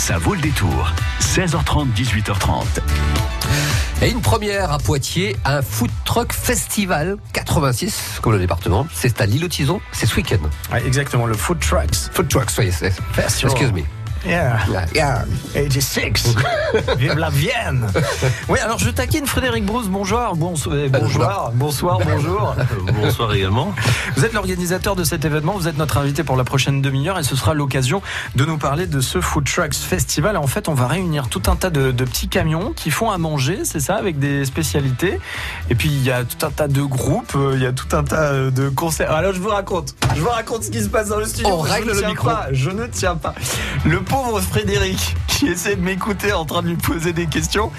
Ça vaut le détour. 16h30, 18h30. Et une première à Poitiers, un food truck festival 86, comme le département. C'est à l'île c'est ce week-end. Ouais, exactement, le Food Trucks. Food truck, soyez. Excuse me. Yeah. Yeah, yeah. 86. Vive la Vienne. Oui, alors je taquine Frédéric Brousse. Bonjour. Bonsoir. Bonsoir. Bonsoir. Bonjour. Bonsoir également. Vous êtes l'organisateur de cet événement. Vous êtes notre invité pour la prochaine demi-heure et ce sera l'occasion de nous parler de ce Food Trucks Festival. En fait, on va réunir tout un tas de, de petits camions qui font à manger, c'est ça, avec des spécialités. Et puis il y a tout un tas de groupes, euh, il y a tout un tas euh, de concerts. Alors je vous raconte. Je vous raconte ce qui se passe dans le studio. On Je règle ne le tiens micro. pas, je ne tiens pas. Le pauvre Frédéric qui essaie de m'écouter en train de lui poser des questions.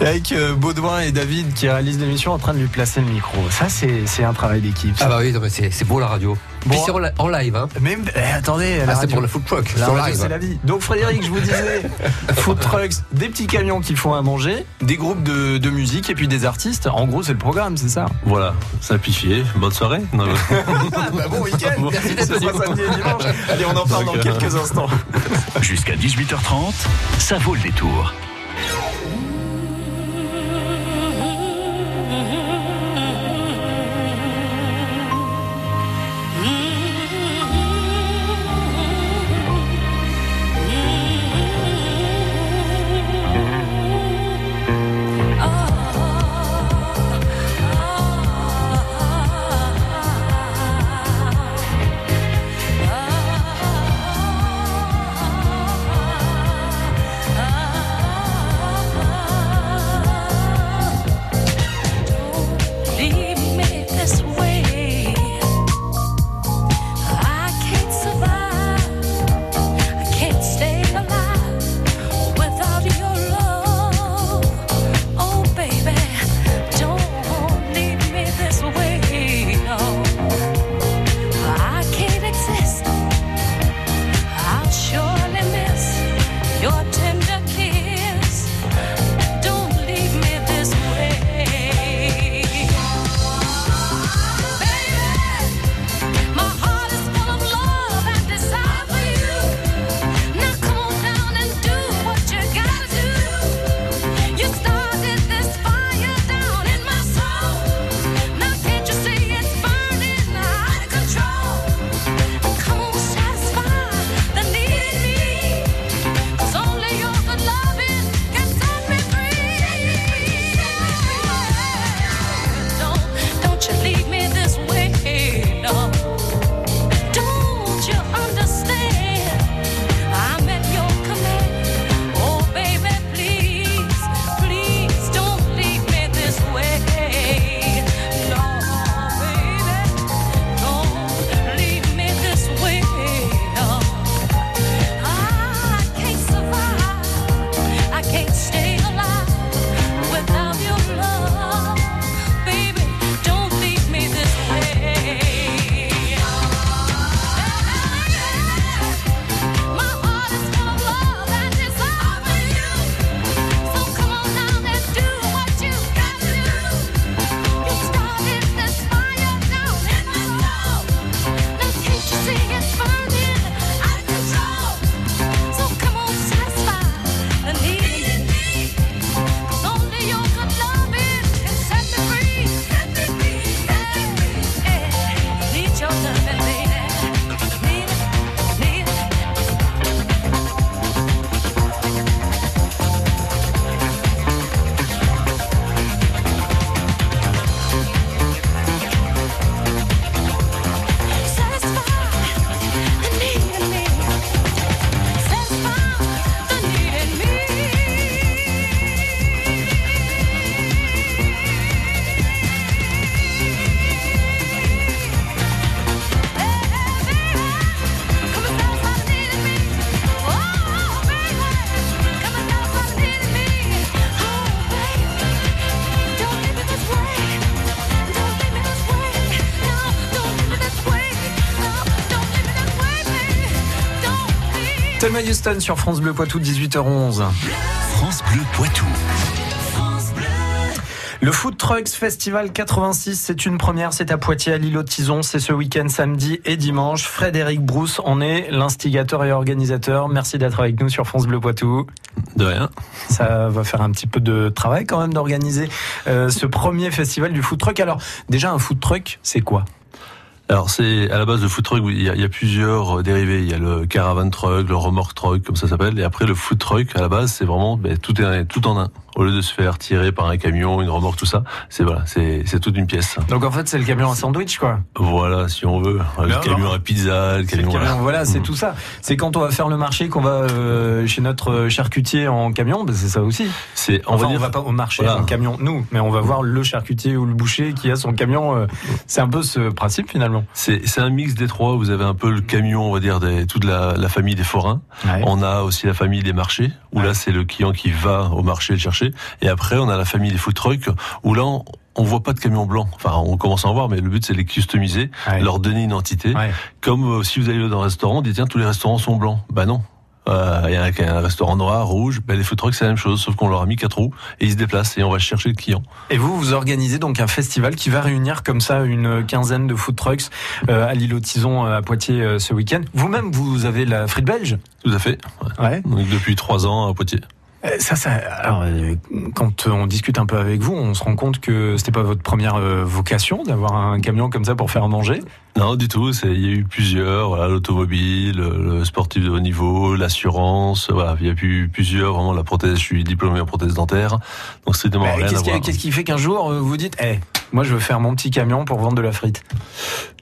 Avec euh, Baudouin et David qui réalisent l'émission en train de lui placer le micro. Ça, c'est un travail d'équipe. Ah bah oui, c'est beau la radio. Bon. C'est en li- en live, hein. Mais eh, attendez, Ah, c'est pour le food truck. La c'est en radio, live. c'est la vie. Donc Frédéric, je vous disais, food trucks, des petits camions qui font à manger, des groupes de, de musique et puis des artistes. En gros, c'est le programme, c'est ça? Voilà, simplifié. Bonne soirée. Non, bah bon week-end. Merci d'être venu. samedi et dimanche. Allez, on en parle dans Donc, euh, quelques instants. Jusqu'à 18h30, ça vaut le détour. Houston sur France Bleu Poitou, 18h11. France Bleu Poitou. Le Food Trucks Festival 86, c'est une première, c'est à Poitiers, à l'îlot de Tison, c'est ce week-end samedi et dimanche. Frédéric Brousse en est l'instigateur et organisateur. Merci d'être avec nous sur France Bleu Poitou. De rien. Ça va faire un petit peu de travail quand même d'organiser euh, ce premier festival du food truck. Alors déjà un food truck, c'est quoi? Alors c'est à la base le food truck, il y a, plusieurs euh, dérivés. Il y a le caravan truck, le remorque truck, comme ça s'appelle. Et après le food truck, à la base, c'est vraiment ben, tout est tout en un. Au lieu de se faire tirer par un camion, une remorque, tout ça, c'est voilà, c'est toute une pièce. Donc en fait c'est le camion à sandwich quoi. Voilà, si on veut, le Non, camion non. à pizza, le le camion. camion, voilà, c'est Mm. tout ça. C'est quand on va faire le marché qu'on va euh, chez notre charcutier en camion, ben c'est ça aussi. C'est on Enfin, va on dire va pas au marché Voilà. en camion, nous, mais on va voir le charcutier ou le boucher qui a son camion. euh, c'est un peu ce principe finalement. c'est un mix des trois. Vous avez un peu le camion, on va dire, des, toute la, la famille des forains. On a aussi la famille des marchés, où Ouais. là c'est le client qui va au marché le Et après on a la famille des food trucks, où là on, on voit pas de camion blanc. Enfin on commence à en voir, mais le but c'est de les customiser, Ouais. leur donner une entité. Ouais. Comme euh, si vous allez dans un restaurant, on dit tiens tous les restaurants sont blancs. Bah non. Euh, Il y a un, un restaurant noir, rouge, ben les food trucks c'est la même chose, sauf qu'on leur a mis quatre roues et ils se déplacent et on va chercher le client. Et vous, vous organisez donc un festival qui va réunir comme ça une quinzaine de food trucks euh, à Tison euh, à Poitiers ce week-end. Vous-même, vous avez la frite belge? Tout à fait. Ouais. Ouais. Donc depuis trois ans à Poitiers. Euh, Ça, ça. Alors, euh, quand on discute un peu avec vous, on se rend compte que c'était pas votre première euh, vocation d'avoir un camion comme ça pour faire manger. Non, du tout. C'est, il y a eu plusieurs, voilà, l'automobile, le sportif de haut niveau, l'assurance, voilà, il y a eu plusieurs, vraiment la prothèse, je suis diplômé en prothèse dentaire, donc strictement Bah, rien à Qu'est-ce qui, voir. qu'est-ce qui fait qu'un jour euh, vous dites, eh, moi je veux faire mon petit camion pour vendre de la frite?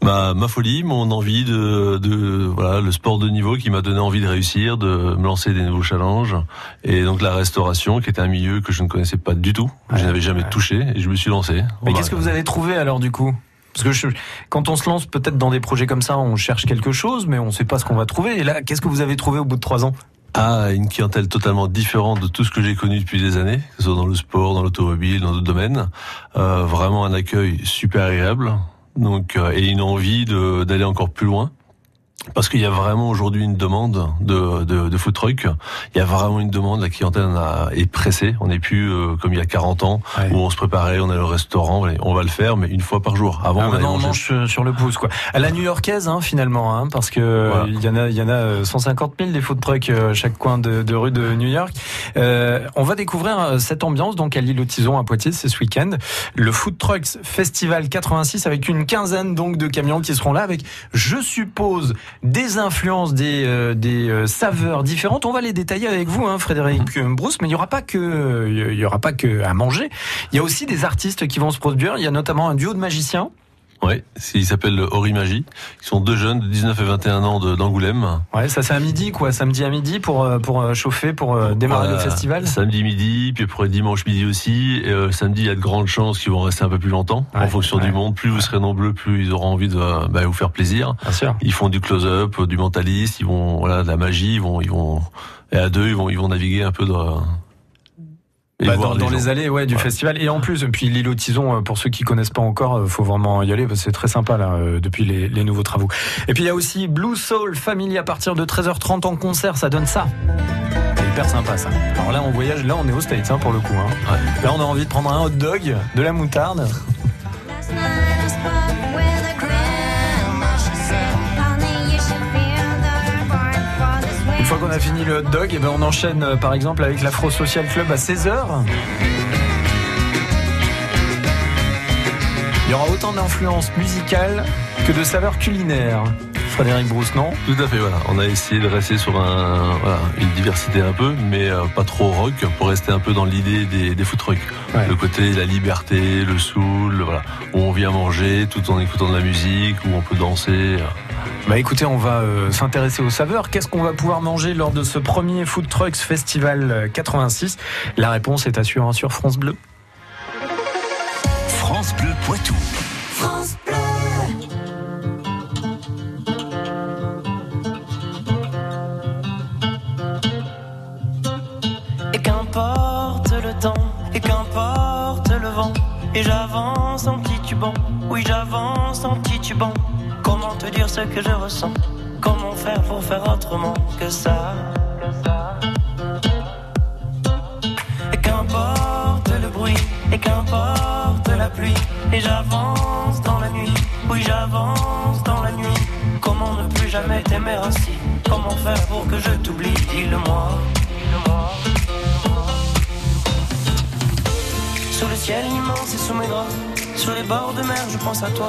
Ma, ma folie, mon envie de, de, voilà, le sport de niveau qui m'a donné envie de réussir, de me lancer des nouveaux challenges, et donc la restauration, qui était un milieu que je ne connaissais pas du tout, que je n'avais jamais ouais. touché, et je me suis lancé. Mais qu'est-ce que vous avez trouvé alors du coup? Parce que quand on se lance peut-être dans des projets comme ça, on cherche quelque chose, mais on ne sait pas ce qu'on va trouver. Et là, qu'est-ce que vous avez trouvé au bout de trois ans? À une clientèle totalement différente de tout ce que j'ai connu depuis des années, que ce soit dans le sport, dans l'automobile, dans d'autres domaines. Euh, vraiment un accueil super agréable, donc euh, et une envie d'aller encore plus loin. Parce qu'il y a vraiment aujourd'hui une demande de, de, de food truck. Il y a vraiment une demande. La clientèle a- est pressée. On n'est plus euh, comme il y a 40 ans Ouais. où on se préparait, on allait au restaurant, on va le faire, mais une fois par jour. Avant, Ah, on maintenant, on mange sur- sur le pouce, quoi. À la new-yorkaise, hein, finalement, hein, parce que Voilà. il y en a, il y en a euh, 150 000 des food trucks euh, chaque coin de, de rue de New York. Euh, on va découvrir euh, cette ambiance donc à l'île aux Tisons à Poitiers, ce week-end. Le Food Trucks Festival 86 avec une quinzaine donc de camions qui seront là avec, je suppose, des influences, des, euh, des euh, saveurs différentes. On va les détailler avec vous, hein, Frédéric Brousse, mais il y aura pas que, il y aura pas que à manger. Il y a aussi des artistes qui vont se produire. Il y a notamment un duo de magiciens. Ouais, c'est- ils s'appellent Orimagie. Ils sont deux jeunes de 19 et 21 ans d'Angoulême. Ouais, ça c'est à midi, quoi, samedi à midi pour euh, pour euh, chauffer, pour euh, démarrer Voilà, le festival. Samedi midi, puis après dimanche midi aussi. Et, euh, samedi, il y a de grandes chances qu'ils vont rester un peu plus longtemps. Ouais, en fonction ouais. du monde, plus vous serez nombreux, plus ils auront envie de bah, vous faire plaisir. Bien sûr. Ils font du close-up, du mentaliste, ils vont voilà de la magie, ils vont ils vont et à deux ils vont ils vont naviguer un peu dans Bah, dans, les allées ouais, du Ouais. festival et en plus puis l'île aux Tisons euh, pour ceux qui connaissent pas encore euh, faut vraiment y aller parce que c'est très sympa là euh, depuis les, les nouveaux travaux et puis il y a aussi Blue Soul Family à partir de 13h30 en concert ça donne ça c'est hyper sympa ça alors là on voyage là on est au States hein, pour le coup hein. Ouais. là on a envie de prendre un hot dog de la moutarde fois qu'on a fini le hot dog et ben on enchaîne euh, par exemple avec l'Afro Social Club à 16h il y aura autant d'influences musicales que de saveurs culinaires Frédéric Brousse non? Tout à fait, voilà. On a essayé de rester sur un, voilà, une diversité un peu, mais euh, pas trop rock, pour rester un peu dans l'idée des, des food trucks. Ouais. Le côté, la liberté, le soul, voilà. Où on vient manger tout en écoutant de la musique, où on peut danser. Bah écoutez, on va euh, s'intéresser aux saveurs. Qu'est-ce qu'on va pouvoir manger lors de ce premier Food Trucks Festival euh, 86 La réponse est assurée sur France Bleu. France Bleu Poitou. France Bleu. Et qu'importe le temps, et qu'importe le vent, et j'avance en titubant, oui j'avance en titubant. Comment te dire ce que je ressens? Comment faire pour faire autrement que ça, Et qu'importe le bruit, et qu'importe et j'avance dans la nuit. Oui, j'avance dans la nuit. Comment ne plus jamais t'aimer ainsi Comment faire pour que je t'oublie? Dis-le-moi. Sous le ciel immense et sous mes draps, sur les bords de mer, je pense à toi.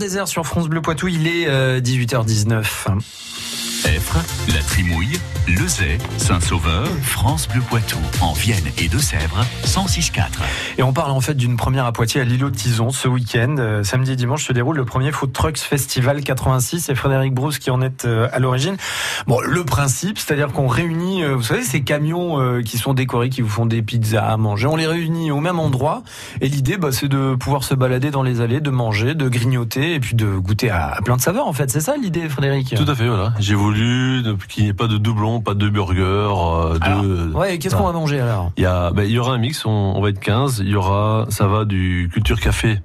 Désert sur France Bleu Poitou, il est euh, 18h19. La Trimouille, Lezay, Saint-Sauveur, France Bleu Poitou, en Vienne et Deux-Sèvres, 106.4. Et on parle en fait d'une première à Poitiers à l'îlot de Tison ce week-end. Euh, samedi et dimanche se déroule le premier Food Trucks Festival 86. C'est Frédéric Brousse qui en est euh, à l'origine. Bon, le principe, c'est-à-dire qu'on réunit, euh, vous savez, ces camions euh, qui sont décorés, qui vous font des pizzas à manger. On les réunit au même endroit. Et l'idée, bah, c'est de pouvoir se balader dans les allées, de manger, de grignoter et puis de goûter à, à plein de saveurs. En fait, c'est ça l'idée, Frédéric? Tout à fait, voilà. J'ai voulu qu'il n'y ait pas de doublons, pas de burgers, euh, Alors, de... Ouais, qu'est-ce qu'on va manger alors? Il y, a, ben, il y aura un mix, on, on va être 15. Il y aura, ça va du culture café.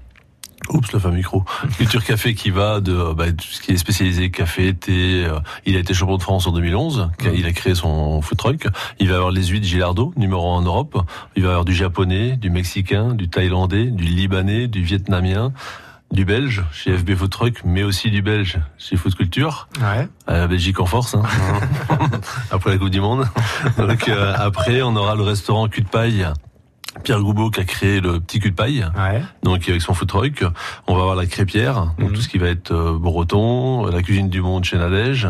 Oups, le fameux micro. Culture café qui va de ben, tout ce qui est spécialisé café, thé. euh, Il a été champion de France en 2011. quand Il a créé son food truck. Il va avoir les huîtres Gilardo, numéro 1 en Europe. Il va avoir du japonais, du mexicain, du thaïlandais, du libanais, du vietnamien, du belge chez FB Food Truck, mais aussi du belge chez Food Culture. Ouais. Euh, La Belgique en force, hein. après la Coupe du Monde. Donc euh, après, on aura le restaurant Cul de Paille. Pierre Goubeau qui a créé le petit cul de paille, Ouais. donc avec son food truck. On va avoir la crêpière, donc Mhm. tout ce qui va être euh, breton, la cuisine du monde chez Nadège.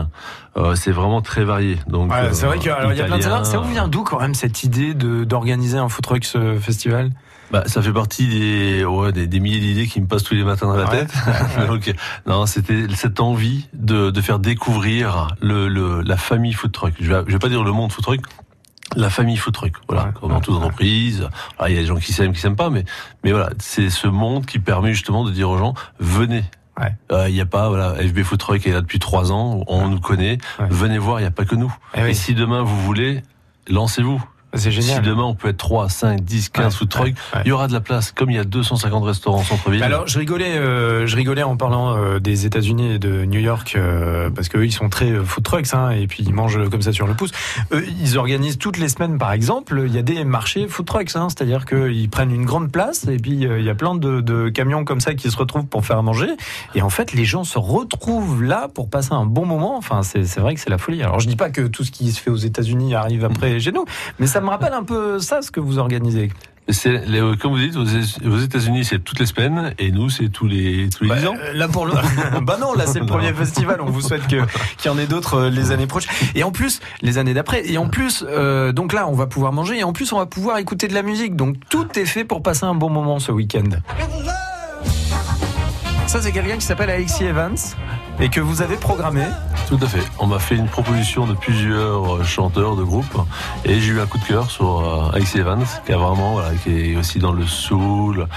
Euh, c'est vraiment très varié. Donc Ouais, c'est vrai qu'il y a plein de. Ça vous vient d'où quand même cette idée de d'organiser un Food Trucks euh, Festival? Bah, ça fait partie des, ouais, des, des milliers d'idées qui me passent tous les matins dans la Ouais. tête. Donc, non, c'était cette envie de, de faire découvrir le, le, la famille food truck. Je vais, je vais pas dire le monde food truck. La famille food truck, voilà, Ouais, comme dans ouais, toute ouais. entreprise. Alors, Il y a des gens qui s'aiment, qui s'aiment pas, mais mais voilà, c'est ce monde qui permet justement de dire aux gens venez. Ouais. Euh, Il n'y a pas voilà FB Food Truck est là depuis trois ans, on nous connaît. Venez voir, il n'y a pas que nous. Eh oui. Et si demain vous voulez, lancez-vous. C'est Si génial. demain on peut être 3, 5, 10, 15 Ouais, food trucks, ouais, ouais. il y aura de la place. Comme il y a 250 restaurants en centre-ville. Bah Alors je rigolais, euh, je rigolais en parlant euh, des États-Unis et de New York euh, parce qu'eux ils sont très food trucks hein, et puis ils mangent comme ça sur le pouce. Eux, ils organisent toutes les semaines par exemple, il y a des marchés food trucks, hein, c'est-à-dire qu'ils prennent une grande place et puis il y a plein de, de camions comme ça qui se retrouvent pour faire manger et en fait les gens se retrouvent là pour passer un bon moment. Enfin c'est c'est vrai que c'est la folie. Alors je dis pas que tout ce qui se fait aux États-Unis arrive après chez nous, mais ça me rappelle un peu ça, ce que vous organisez. C'est, les- comme vous dites, aux États-Unis, c'est toutes les semaines, et nous, c'est tous les, tous les Bah, 10 ans. euh, Là pour le bah non là c'est le premier festival on vous souhaite que qu'il y en ait d'autres euh, les années prochaines et en plus les années d'après et en plus euh, donc là on va pouvoir manger et en plus on va pouvoir écouter de la musique. Donc tout est fait pour passer un bon moment ce week-end. Ça c'est quelqu'un qui s'appelle Alexis Evans et que vous avez programmé Tout à fait. On m'a fait une proposition de plusieurs euh, chanteurs de groupes et j'ai eu un coup de cœur sur euh, Alexis Evans qui a vraiment voilà, qui est aussi dans le soul.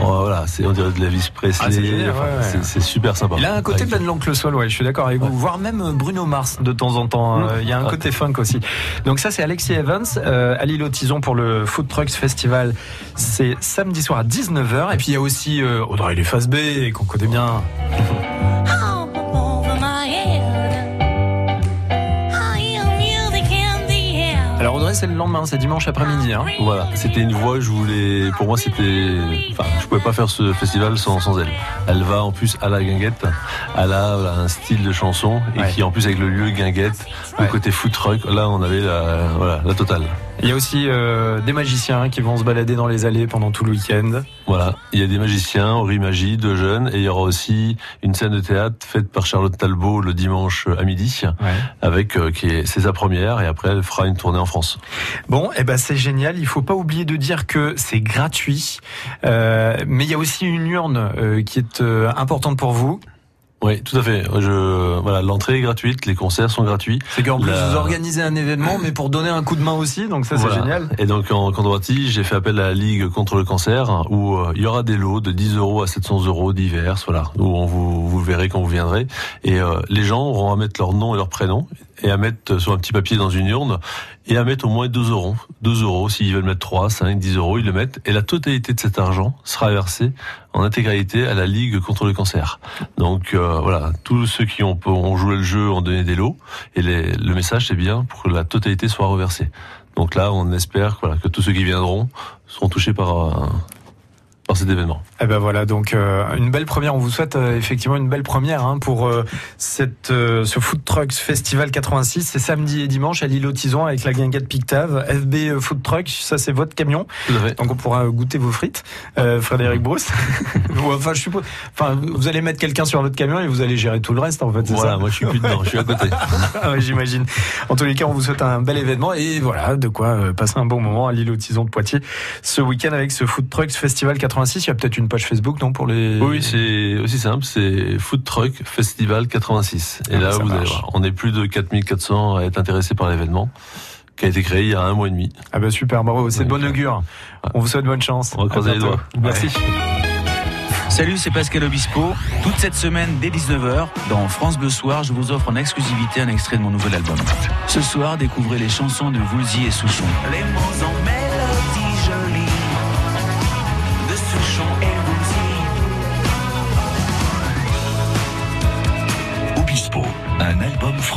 Oh, voilà, c'est on dirait de la Elvis Presley. Ah, c'est génial, Enfin, ouais, ouais. c'est- C'est super sympa. il a un côté Avec- Ben l'oncle Sol ouais je suis d'accord avec vous voire même Bruno Mars de temps en temps Mmh. Euh, il y a un côté funk aussi donc ça c'est Alexis Evans euh, à l'île aux Tisons pour le Food Trucks Festival c'est samedi soir à 19h et puis il y a aussi euh, Audrey Lefas B qu'on connaît bien c'est le lendemain c'est dimanche après-midi hein. Voilà, c'était une voix, je voulais, pour moi c'était, enfin, je pouvais pas faire ce festival sans, sans elle. Elle va en plus à la guinguette, elle a voilà, un style de chanson et Ouais. qui en plus avec le lieu guinguette, Ouais. le côté food truck, là on avait la, voilà, la totale. Il y a aussi euh, des magiciens qui vont se balader dans les allées pendant tout le week-end Voilà, il y a des magiciens, Henri Magie, de jeunes, et il y aura aussi une scène de théâtre faite par Charlotte Talbot le dimanche à midi, avec euh, qui est c'est sa première, et après elle fera une tournée en France. Bon, eh ben c'est génial. Il faut pas oublier de dire que c'est gratuit, Euh, mais il y a aussi une urne euh, qui est euh, importante pour vous. Oui, tout à fait. Je, voilà, l'entrée est gratuite, les concerts sont gratuits. C'est qu'en plus La- vous organisez un événement, mais pour donner un coup de main aussi. Donc ça Voilà. c'est génial. Et donc en contrepartie, j'ai fait appel à la Ligue contre le cancer, où euh, il y aura des lots de 10 euros à 700 euros divers, voilà, où on vous, vous verrez quand vous viendrez. Et euh, les gens auront à mettre leur nom et leur prénom, et à mettre sur un petit papier dans une urne, et à mettre au moins 2 euros. 2 euros, s'ils veulent mettre 3, 5, 10 euros, ils le mettent, et la totalité de cet argent sera versée en intégralité à la Ligue contre le cancer. Donc euh, voilà, tous ceux qui ont, ont joué le jeu ont donné des lots, et les- le message c'est bien pour que la totalité soit reversée. Donc là, on espère voilà, que tous ceux qui viendront seront touchés par, euh, par cet événement. Eh ben voilà, donc euh, une belle première. On vous souhaite euh, effectivement une belle première hein, pour euh, cette euh, ce Food Trucks Festival 86. C'est samedi et dimanche à l'île aux Tisons avec la guinguette Pictave. FB euh, Food Truck, ça c'est votre camion. Donc on pourra goûter vos frites, euh, Frédéric Brousse. Ou, enfin, je suppose. Enfin, vous allez mettre quelqu'un sur votre camion et vous allez gérer tout le reste, en fait. Voilà, ça moi je suis plus dedans, je suis à côté. Ah ouais, j'imagine. En tous les cas, on vous souhaite un bel événement et voilà, de quoi euh, passer un bon moment à l'île aux Tisons de Poitiers ce week-end avec ce Food Trucks Festival 86. Il y a peut-être une page Facebook, non, pour les. Oui, c'est aussi simple, c'est Food Truck Festival 86. Et Ah, là, ça vous allez marche. voir, on est plus de 4400 à être intéressés par l'événement, qui a été créé il y a un mois et demi. Ah bah super, bravo, c'est de Donc, bonne augure. On vous souhaite bonne chance. On va croiser les doigts. Merci. Salut, c'est Pascal Obispo. Toute cette semaine, dès 19h, dans France Bleu Soir, je vous offre en exclusivité un extrait de mon nouvel album. Ce soir, découvrez les chansons de Woolsey et Souchon. Les mots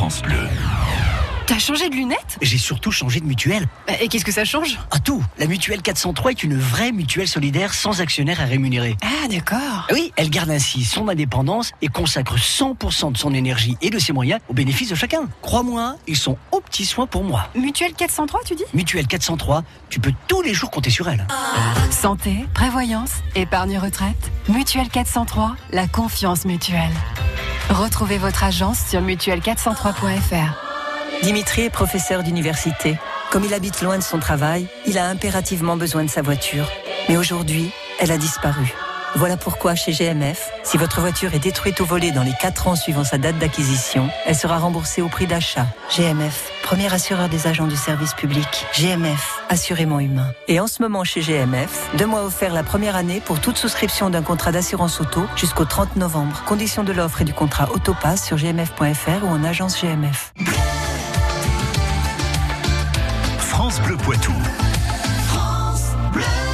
France Bleu. T'as changé de lunettes? J'ai surtout changé de mutuelle. Bah, Et qu'est-ce que ça change? À tout La mutuelle 403 est une vraie mutuelle solidaire sans actionnaire à rémunérer. Ah d'accord. Ah Oui, elle garde ainsi son indépendance et consacre 100% de son énergie et de ses moyens au bénéfice de chacun. Crois-moi, ils sont aux petits soins pour moi. Mutuelle 403, tu dis? Mutuelle 403, tu peux tous les jours compter sur elle. Santé, prévoyance, épargne retraite. Mutuelle 403, la confiance mutuelle. Retrouvez votre agence sur mutuelle403.fr. Dimitri est professeur d'université. Comme il habite loin de son travail, il a impérativement besoin de sa voiture. Mais aujourd'hui, elle a disparu. Voilà pourquoi chez GMF, si votre voiture est détruite ou volée dans les 4 ans suivant sa date d'acquisition, elle sera remboursée au prix d'achat. GMF, premier assureur des agents du service public. GMF, assurément humain. Et en ce moment chez GMF, deux mois offerts la première année pour toute souscription d'un contrat d'assurance auto jusqu'au 30 novembre. Conditions de l'offre et du contrat Autopass sur gmf.fr ou en agence GMF. France Bleu Poitou.